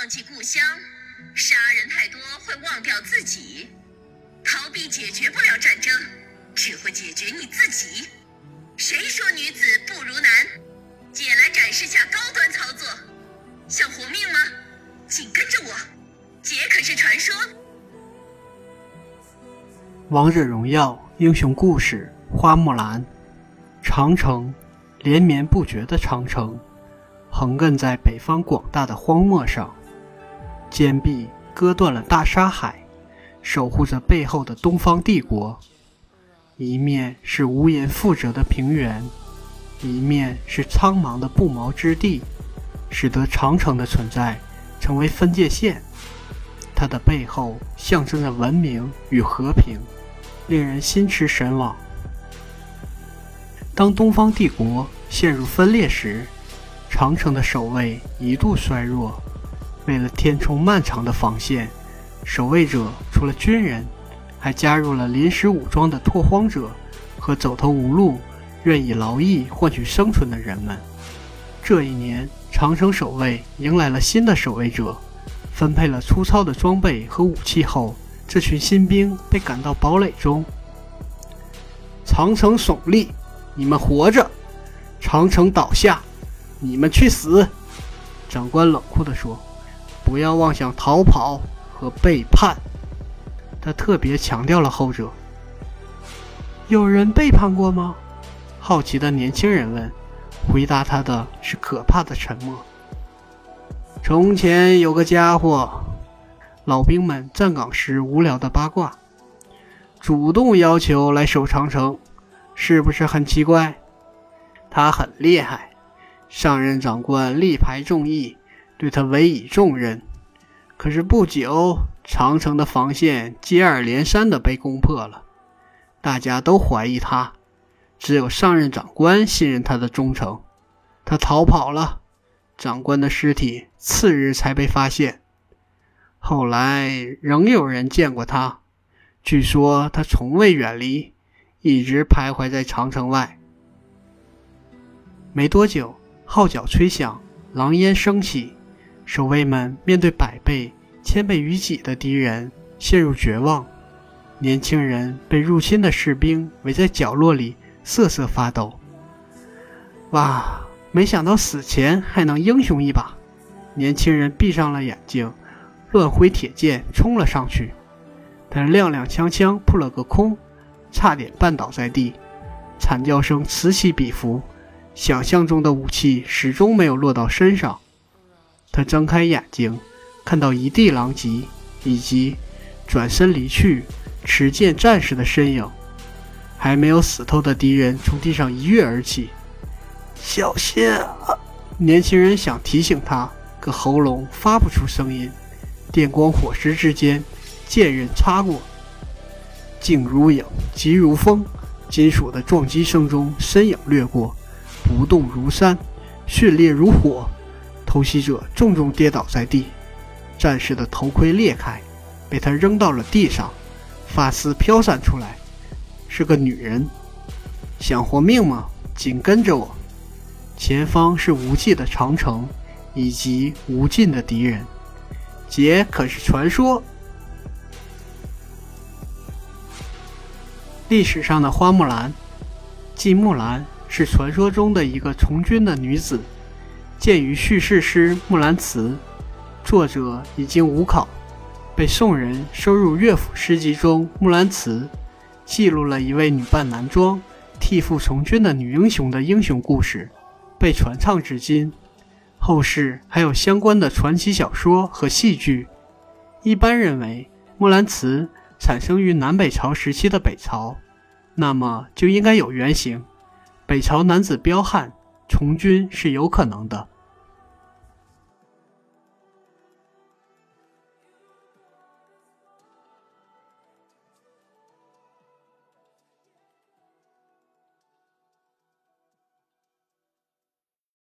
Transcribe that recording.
忘记故乡，杀人太多会忘掉自己。逃避解决不了战争，只会解决你自己。谁说女子不如男？姐来展示下高端操作，想活命吗？紧跟着我，姐可是传说。王者荣耀英雄故事：花木兰。长城，连绵不绝的长城，横亘在北方广大的荒漠上，坚壁割断了大沙海。守护着背后的东方帝国，一面是无垠覆辙的平原，一面是苍茫的不毛之地，使得长城的存在成为分界线。它的背后象征着文明与和平，令人心驰神往。当东方帝国陷入分裂时，长城的守卫一度衰弱，为了填充漫长的防线。守卫者除了军人，还加入了临时武装的拓荒者和走投无路、愿以劳役换取生存的人们。这一年，长城守卫迎来了新的守卫者，分配了粗糙的装备和武器后，这群新兵被赶到堡垒中。长城耸立，你们活着；长城倒下，你们去死。长官冷酷地说：“不要妄想逃跑。”和背叛，他特别强调了后者。有人背叛过吗？好奇的年轻人问。回答他的是可怕的沉默。从前有个家伙，老兵们站岗时无聊的八卦，主动要求来守长城，是不是很奇怪？他很厉害，上任长官力排众议，对他委以重任。可是不久，长城的防线接二连三的被攻破了，大家都怀疑他，只有上任长官信任他的忠诚。他逃跑了，长官的尸体次日才被发现。后来仍有人见过他，据说他从未远离，一直徘徊在长城外。没多久，号角吹响，狼烟升起。守卫们面对百倍、千倍于己的敌人，陷入绝望。年轻人被入侵的士兵围在角落里，瑟瑟发抖。哇！没想到死前还能英雄一把。年轻人闭上了眼睛，乱挥铁剑冲了上去。他踉踉跄跄扑了个空，差点绊倒在地，惨叫声此起彼伏。想象中的武器始终没有落到身上。他睁开眼睛，看到一地狼藉，以及转身离去持剑战士的身影。还没有死透的敌人从地上一跃而起，小心！啊！年轻人想提醒他，可喉咙发不出声音。电光火石之间，剑刃擦过，静如影，急如风。金属的撞击声中，身影掠过，不动如山，迅烈如火。偷袭者重重跌倒在地，战士的头盔裂开，被他扔到了地上，发丝飘散出来，是个女人。想活命吗？紧跟着我，前方是无际的长城，以及无尽的敌人。姐可是传说，历史上的花木兰，季木兰是传说中的一个从军的女子。鉴于叙事诗《木兰辞》，作者已经无考，被宋人收入乐府诗集中。《木兰辞》记录了一位女扮男装、替父从军的女英雄的英雄故事，被传唱至今。后世还有相关的传奇小说和戏剧。一般认为，《木兰辞》产生于南北朝时期的北朝，那么就应该有原型。北朝男子彪悍。从军是有可能的。